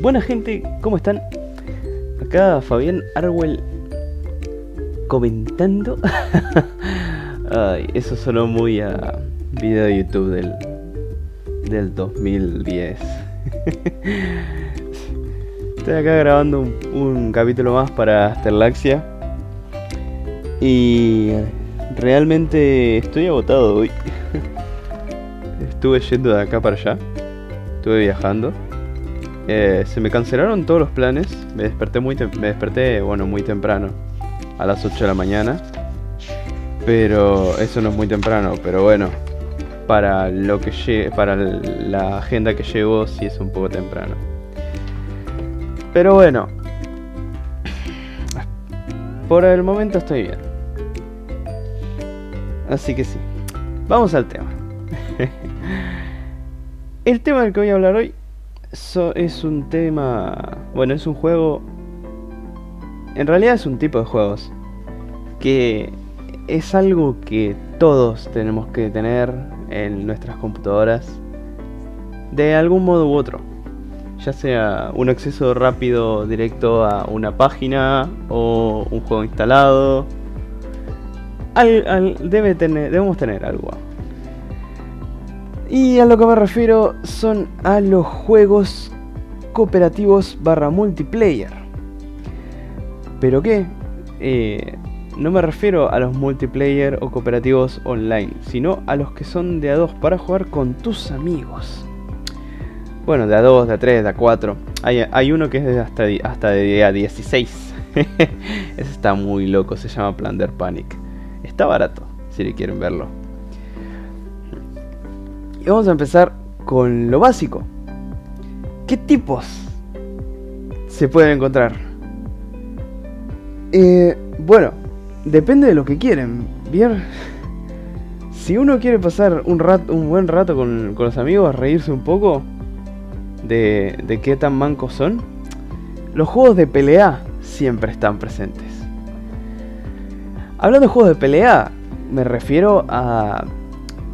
Buena gente, ¿cómo están? Acá Fabián Arwell comentando. Ay, eso sonó muy a video de YouTube del, del 2010. Estoy acá grabando un, un capítulo más para Asterlaxia. Y realmente estoy agotado hoy. Estuve yendo de acá para allá. Estuve viajando. Eh, se me cancelaron todos los planes. Me desperté muy me desperté, bueno, muy temprano. A las 8 de la mañana. Pero eso no es muy temprano, pero bueno. Para lo que para la agenda que llevo sí es un poco temprano. Pero bueno. Por el momento estoy bien. Así que sí. Vamos al tema. el tema del que voy a hablar hoy es un tema... Bueno, es un juego... En realidad es un tipo de juegos. Que es algo que todos tenemos que tener en nuestras computadoras. De algún modo u otro. Ya sea un acceso rápido directo a una página o un juego instalado debe tener, debemos tener algo. Y a lo que me refiero son a los juegos cooperativos barra multiplayer. ¿Pero qué? Eh, no me refiero a los multiplayer o cooperativos online, sino a los que son de a dos para jugar con tus amigos. Bueno, de a 2, de a 3, de a 4. Hay, hay uno que es hasta, hasta de a 16. Ese está muy loco, se llama Plunder Panic. Está barato, si le quieren verlo. Y vamos a empezar con lo básico. ¿Qué tipos se pueden encontrar? Eh, bueno, depende de lo que quieren. Bien, si uno quiere pasar un, rato, un buen rato con, los amigos, reírse un poco de, de qué tan mancos son, los juegos de pelea siempre están presentes. Hablando de juegos de pelea, me refiero a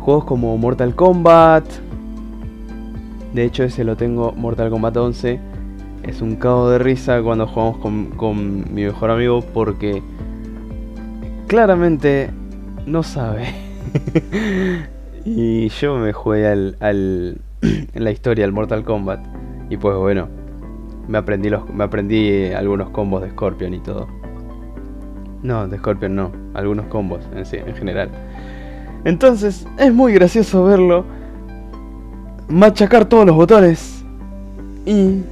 juegos como Mortal Kombat. De hecho, ese lo tengo, Mortal Kombat 11. Es un cago de risa cuando jugamos con, mi mejor amigo porque claramente no sabe. y yo me jugué al, al, en la historia del Mortal Kombat. Y pues bueno, me aprendí, los, me aprendí algunos combos de Scorpion y todo. No, de Scorpion no. Algunos combos en, sí, en general. Entonces, es muy gracioso verlo machacar todos los botones y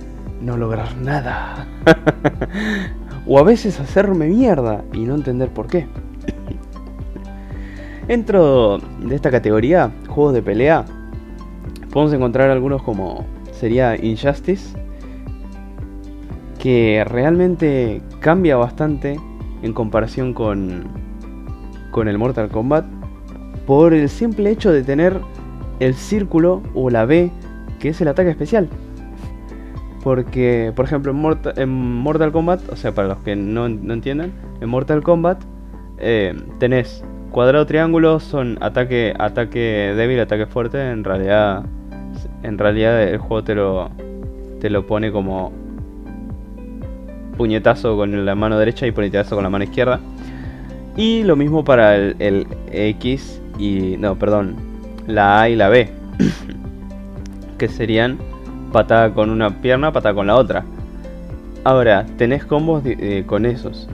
no lograr nada. o a veces hacerme mierda y no entender por qué. Dentro de esta categoría, juegos de pelea, podemos encontrar algunos como sería Injustice, que realmente cambia bastante en comparación con, con el Mortal Kombat por el simple hecho de tener el círculo o la B que es el ataque especial. Porque, por ejemplo, en Mortal, Kombat, o sea, para los que no, no entiendan, en Mortal Kombat eh, tenés cuadrado, triángulo, son ataque, ataque débil, ataque fuerte. En realidad, en realidad el juego te lo, te lo pone como puñetazo con la mano derecha y puñetazo con la mano izquierda. Y lo mismo para el, X y... No, perdón. La A y la B. que serían patada con una pierna, patada con la otra. Ahora, tenés combos eh, con esos.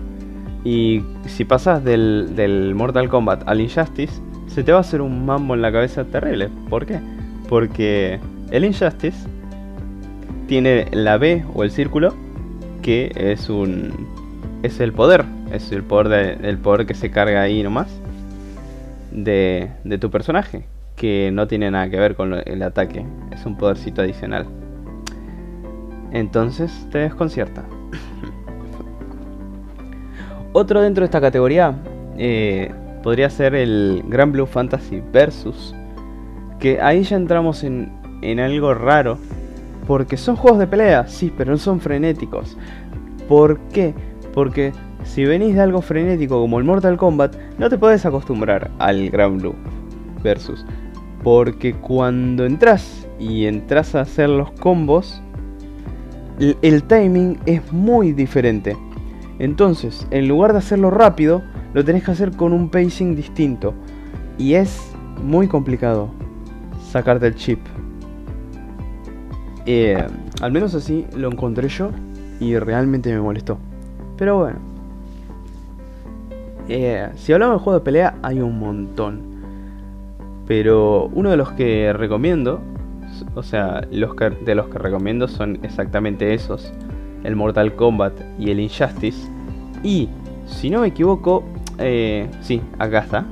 Y si pasas del, del, Mortal Kombat al Injustice, se te va a hacer un mambo en la cabeza terrible. ¿Por qué? Porque el Injustice tiene la B o el círculo que es un es el poder, es el poder de, el poder que se carga ahí nomás de, de tu personaje, que no tiene nada que ver con el ataque, es un podercito adicional. Entonces te desconcierta. Otro dentro de esta categoría eh, podría ser el Grand Blue Fantasy Versus, que ahí ya entramos en, en algo raro porque son juegos de pelea, sí, pero no son frenéticos. ¿Por qué? Porque si venís de algo frenético como el Mortal Kombat, no te podés acostumbrar al Grand Blue versus. Porque cuando entras y entras a hacer los combos, el timing es muy diferente. Entonces, en lugar de hacerlo rápido, lo tenés que hacer con un pacing distinto. Y es muy complicado sacarte el chip. Eh, al menos así lo encontré yo y realmente me molestó. Pero bueno. Eh, si hablamos de juegos de pelea, hay un montón. Pero uno de los que recomiendo, o sea, los de los que recomiendo son exactamente esos. El Mortal Kombat y el Injustice. Y, si no me equivoco, eh, sí, acá está.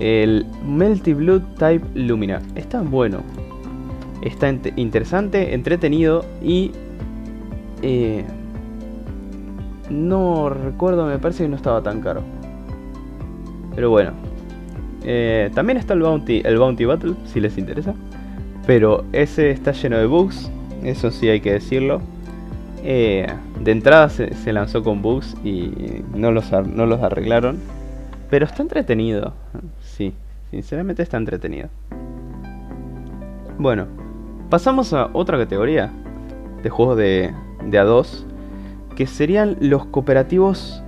El Melty Blood Type Lumina. Está bueno. Está interesante, entretenido y... Eh, no recuerdo, me parece que no estaba tan caro. Pero bueno. Eh, también está el Bounty, el Bounty Battle, si les interesa. Pero ese está lleno de bugs, eso sí hay que decirlo. Eh, de entrada se, lanzó con bugs y no los, no los arreglaron. Pero está entretenido, sí, sinceramente está entretenido. Bueno, pasamos a otra categoría de juegos de, de A2 que serían los cooperativos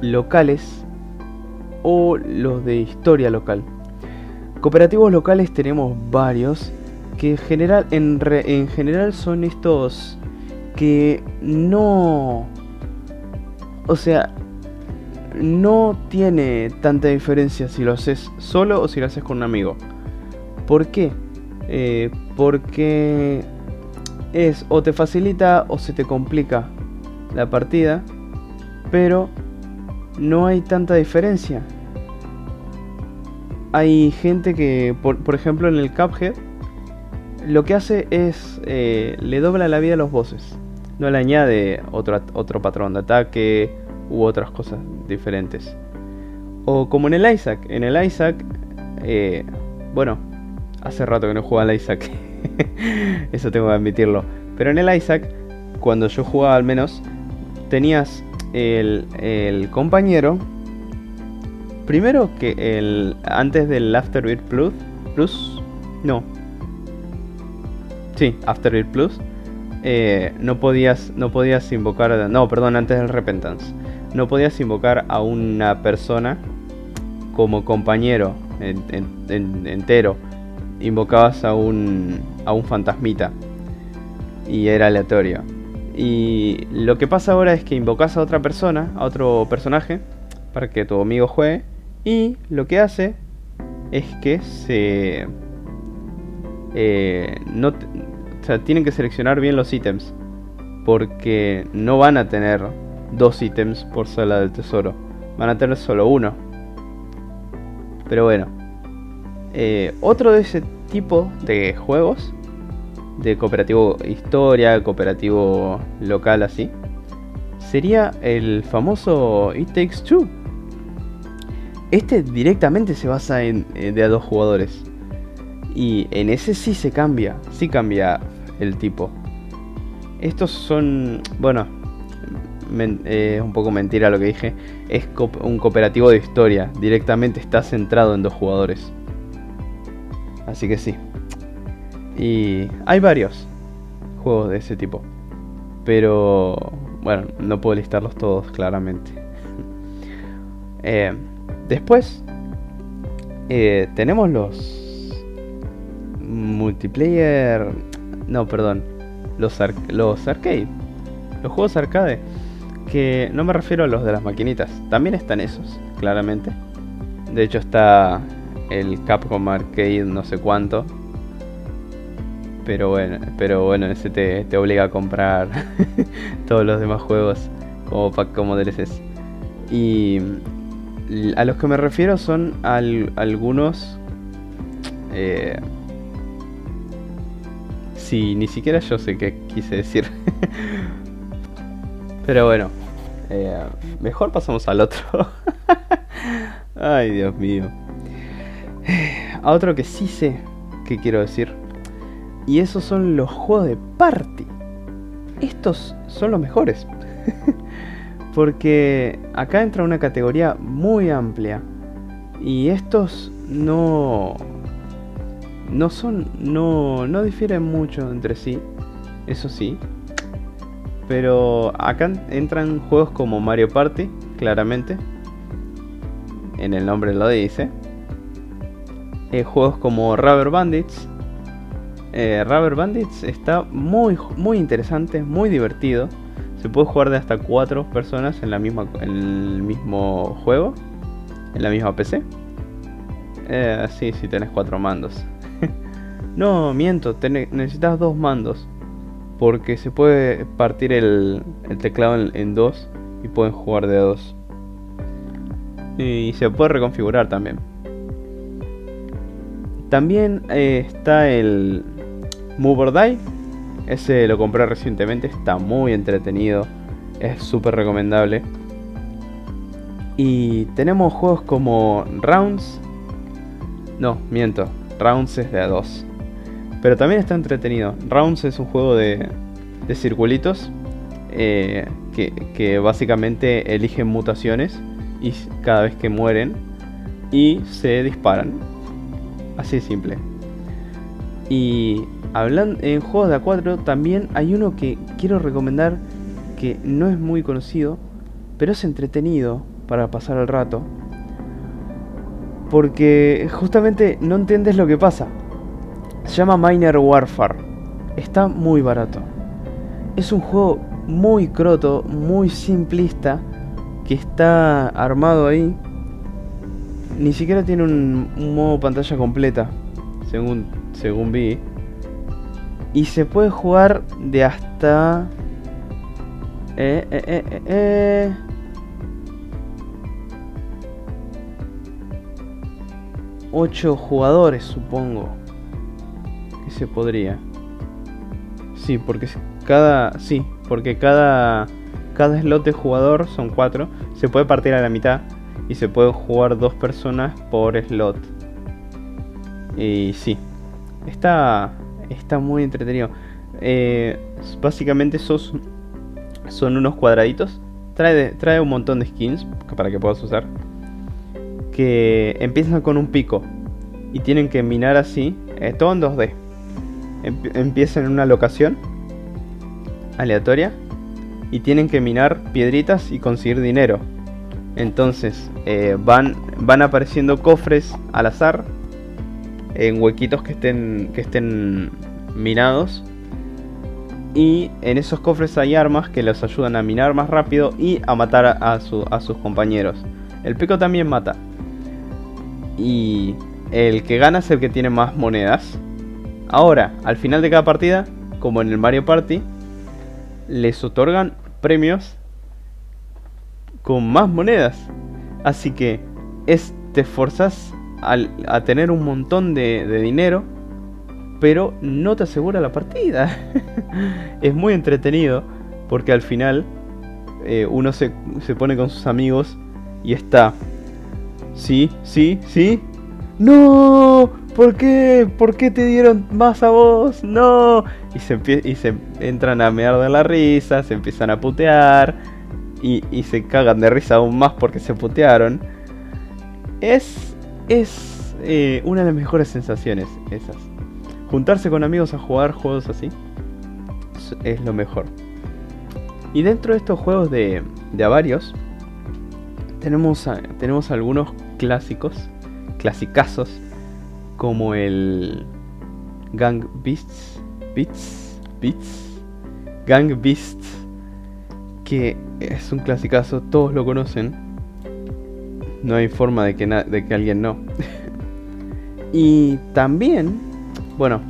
locales o los de historia local. Cooperativos locales tenemos varios que general, en, en general son estos que no... O sea, no tiene tanta diferencia si lo haces solo o si lo haces con un amigo. ¿Por qué? Eh, porque es o te facilita o se te complica la partida, pero no hay tanta diferencia. Hay gente que, por, ejemplo, en el Cuphead, lo que hace es eh, le dobla la vida a los bosses. No le añade otro, otro patrón de ataque u otras cosas diferentes. O como en el Isaac. En el Isaac, eh, bueno, hace rato que no jugaba al Isaac. Eso tengo que admitirlo. Pero en el Isaac, cuando yo jugaba al menos, tenías el, compañero. Primero que el. Antes del Afterbirth Plus. Plus. No. Sí, Afterbirth Plus. Eh, no podías. No podías invocar. No, perdón, antes del Repentance. No podías invocar a una persona como compañero entero. Invocabas a un. a un fantasmita. Y era aleatorio. Y lo que pasa ahora es que invocas a otra persona, a otro personaje, para que tu amigo juegue. Y lo que hace es que se... Eh, no, o sea, tienen que seleccionar bien los ítems. Porque no van a tener dos ítems por sala del tesoro. Van a tener solo uno. Pero bueno. Eh, otro de ese tipo de juegos de cooperativo historia, cooperativo local así, sería el famoso It Takes Two. Este directamente se basa en eh, de dos jugadores. Y en ese sí se cambia, sí cambia el tipo. Estos son, bueno, es un poco mentira lo que dije. Es un cooperativo de historia, directamente está centrado en dos jugadores. Así que sí, y hay varios juegos de ese tipo. Pero bueno, no puedo listarlos todos claramente. Eh, después eh, tenemos los multiplayer. No, perdón. Los, los arcade. Los juegos arcade. Que no me refiero a los de las maquinitas. También están esos, claramente. De hecho está el Capcom Arcade no sé cuánto pero bueno, pero bueno, ese te, obliga a comprar todos los demás juegos como pack como DLCs. Y a los que me refiero son algunos. Eh, sí, ni siquiera yo sé qué quise decir. pero bueno, eh, mejor pasamos al otro. Ay, Dios mío. A otro que sí sé que quiero decir y esos son los juegos de party. Estos son los mejores. Porque acá entra una categoría muy amplia. Y estos no. No son. No, no difieren mucho entre sí. Eso sí. Pero acá entran juegos como Mario Party, claramente. En el nombre lo dice. Eh, juegos como Rubber Bandits. Eh, Rubber Bandits está muy, muy interesante, muy divertido. Se puede jugar de hasta 4 personas en, la misma, el mismo juego, en la misma PC. Eh, sí, si tenés 4 mandos. no, miento, necesitas dos mandos. Porque se puede partir el, teclado en, dos y pueden jugar de dos. Y se puede reconfigurar también. También eh, está el Move or Die. Ese lo compré recientemente, está muy entretenido. Es súper recomendable. Y tenemos juegos como Rounds. No, miento. Rounds es de a 2. Pero también está entretenido. Rounds es un juego de, de circulitos eh, que, básicamente eligen mutaciones y cada vez que mueren y se disparan. Así de simple. Y hablando en juegos de A4 también hay uno que quiero recomendar que no es muy conocido, pero es entretenido para pasar el rato. Porque justamente no entiendes lo que pasa. Se llama Miner Warfare. Está muy barato. Es un juego muy croto, muy simplista, que está armado ahí. Ni siquiera tiene un, modo pantalla completa, según, según vi. Y se puede jugar de hasta... Eh, eh, eh, eh, eh. 8 jugadores, supongo. Que se podría. Sí, porque cada. Sí, porque cada. Cada slot de jugador son cuatro. Se puede partir a la mitad. Y se pueden jugar dos personas por slot. Y sí. Está. Está muy entretenido. Eh, básicamente sos, son unos cuadraditos. Trae, trae un montón de skins para que puedas usar. Que empiezan con un pico. Y tienen que minar así. Eh, todo en 2D empiezan en una locación aleatoria y tienen que minar piedritas y conseguir dinero. Entonces eh, van, van apareciendo cofres al azar en huequitos que estén, que estén minados. Y en esos cofres hay armas que los ayudan a minar más rápido y a matar a, a sus compañeros. El pico también mata. Y el que gana es el que tiene más monedas. Ahora, al final de cada partida, como en el Mario Party, les otorgan premios con más monedas. Así que es, te a tener un montón de, dinero, pero no te asegura la partida. es muy entretenido porque al final eh, uno se, se pone con sus amigos y está. Sí, sí, sí. ¡No! ¿Por qué? ¿Por qué te dieron más a vos? No. Y se, y se entran a mear de la risa, se empiezan a putear y, y se cagan de risa aún más porque se putearon. Es, es eh, una de las mejores sensaciones esas. Juntarse con amigos a jugar juegos así es lo mejor. Y dentro de estos juegos de, de varios, tenemos, tenemos algunos clásicos, clasicazos como el Gang Beasts, Beats, Beats, Gang Beasts, que es un clasicazo, todos lo conocen. No hay forma de que, de que alguien no. y también, bueno,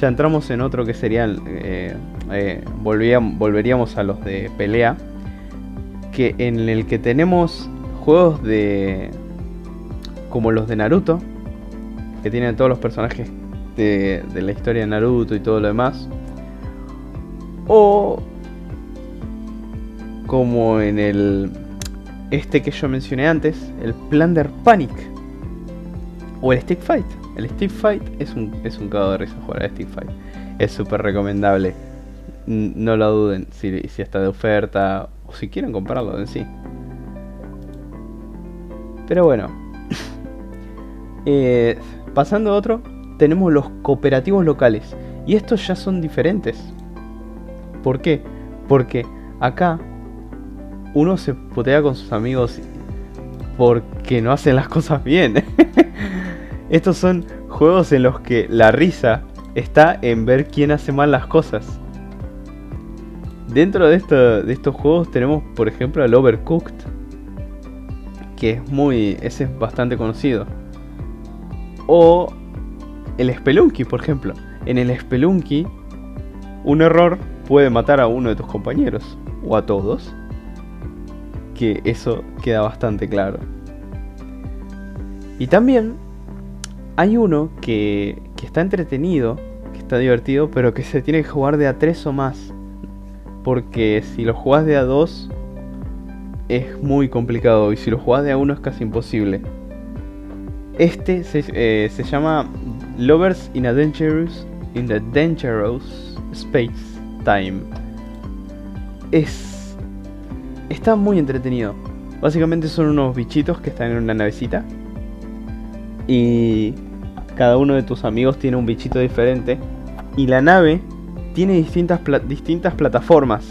ya entramos en otro que sería, eh, eh, volveríamos a los de pelea, que en el que tenemos juegos de como los de Naruto, que tienen todos los personajes de, la historia de Naruto y todo lo demás. O como en el este que yo mencioné antes, el Plunder Panic. O el Stick Fight. El Stick Fight es un, es un cago de risa jugar a Stick Fight. Es súper recomendable. No lo duden si, si está de oferta o si quieren comprarlo en sí. Pero bueno. eh, Pasando a otro, tenemos los cooperativos locales. Y estos ya son diferentes. ¿Por qué? Porque Acá, uno se putea con sus amigos porque no hacen las cosas bien. Estos son juegos en los que la risa está en ver quién hace mal las cosas. Dentro de, estos juegos tenemos, por ejemplo, el Overcooked, que es muy, ese es bastante conocido. O el Spelunky, por ejemplo. En el Spelunky, un error puede matar a uno de tus compañeros o a todos. Que eso queda bastante claro. Y también hay uno que, que está entretenido, que está divertido, pero que se tiene que jugar de a 3 o más. Porque si lo jugás de a 2 es muy complicado y si lo jugás de a 1 es casi imposible. Este se, eh, se llama Lovers in a Dangerous in the Dangerous Space Time. Es está muy entretenido. Básicamente son unos bichitos que están en una navecita. Y cada uno de tus amigos tiene un bichito diferente. Y la nave tiene distintas, distintas plataformas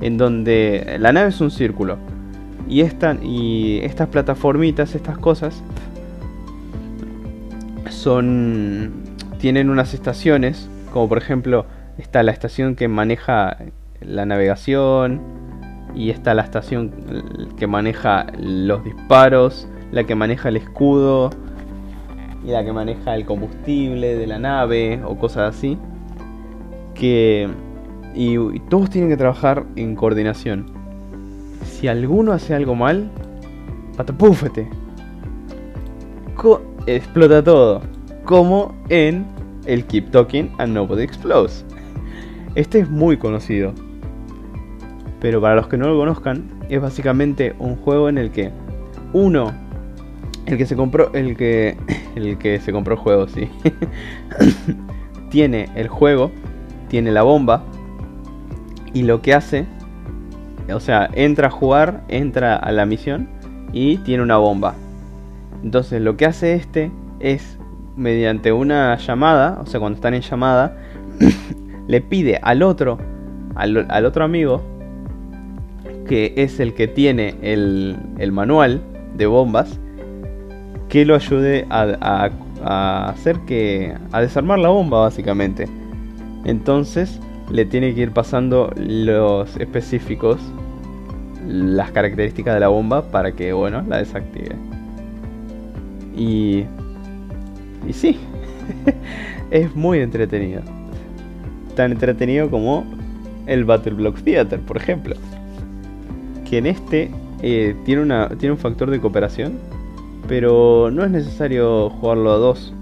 en donde la nave es un círculo. Y, y estas plataformitas, estas cosas son tienen unas estaciones como por ejemplo está la estación que maneja la navegación y está la estación que maneja los disparos, la que maneja el escudo y la que maneja el combustible de la nave o cosas así. Que. Y, todos tienen que trabajar en coordinación. Si alguno hace algo mal, patapúfete. explota todo. Como en el Keep Talking and Nobody Explodes. Este es muy conocido. Pero para los que no lo conozcan, es básicamente un juego en el que uno el que se compró. El que. El que se compró el juego, sí. tiene el juego. Tiene la bomba. Y lo que hace. O sea, entra a jugar. Entra a la misión. Y tiene una bomba. Entonces lo que hace este es. Mediante una llamada. O sea, cuando están en llamada. le pide al otro. Al, al, otro amigo. Que es el que tiene el, el manual de bombas que lo ayude a, hacer que. a desarmar la bomba, básicamente. Entonces, le tiene que ir pasando los específicos, las características de la bomba para que, bueno, la desactive. Y. Y sí, es muy entretenido. Tan entretenido como el Battle Block Theater, por ejemplo. Que en este eh, tiene, una, tiene un factor de cooperación pero no es necesario jugarlo a dos.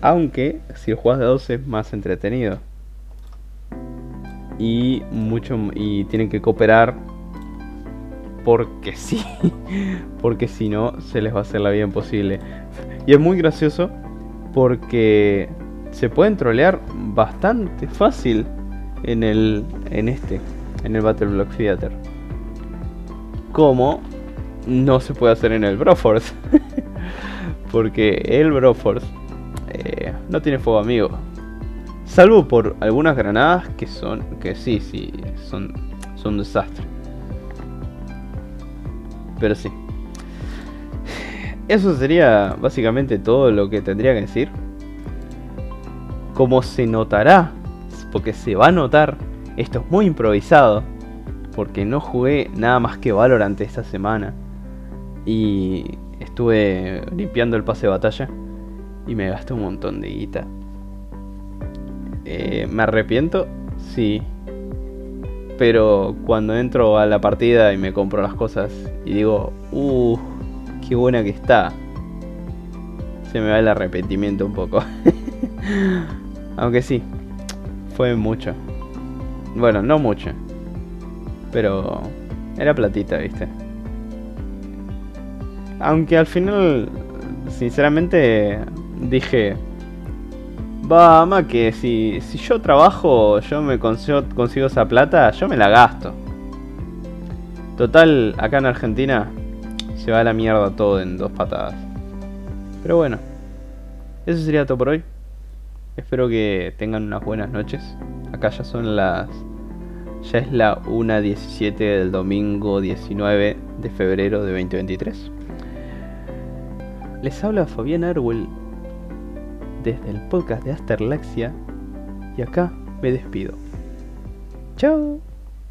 Aunque si lo juegas de dos es más entretenido. Y mucho y tienen que cooperar porque sí, porque si no se les va a hacer la vida imposible. Y es muy gracioso porque se pueden trolear bastante fácil en el en este, en el Battle Block Theater. Como no se puede hacer en el Broforce. Porque el Broforce eh, no tiene fuego amigo. Salvo por algunas granadas que son. que sí, sí, son, son un desastre. Pero sí. Eso sería básicamente todo lo que tendría que decir. Como se notará, porque se va a notar, esto es muy improvisado. Porque no jugué nada más que Valorant esta semana. Y estuve limpiando el pase de batalla y me gasté un montón de guita. Eh, ¿Me arrepiento? Sí. Pero cuando entro a la partida y me compro las cosas y digo, uh, qué buena que está, se me va el arrepentimiento un poco. Aunque sí, fue mucho. Bueno, no mucho. Pero era platita, viste. Aunque al final, sinceramente, dije, va, ama que si, si yo trabajo, yo me consigo, consigo esa plata, yo me la gasto. Total, acá en Argentina se va a la mierda todo en dos patadas. Pero bueno, eso sería todo por hoy. Espero que tengan unas buenas noches. Acá ya son las Ya es la 1.17 del domingo 19 de febrero de 2023. Les habla Fabián Arwell desde el podcast de Asterlaxia y acá me despido. Chao.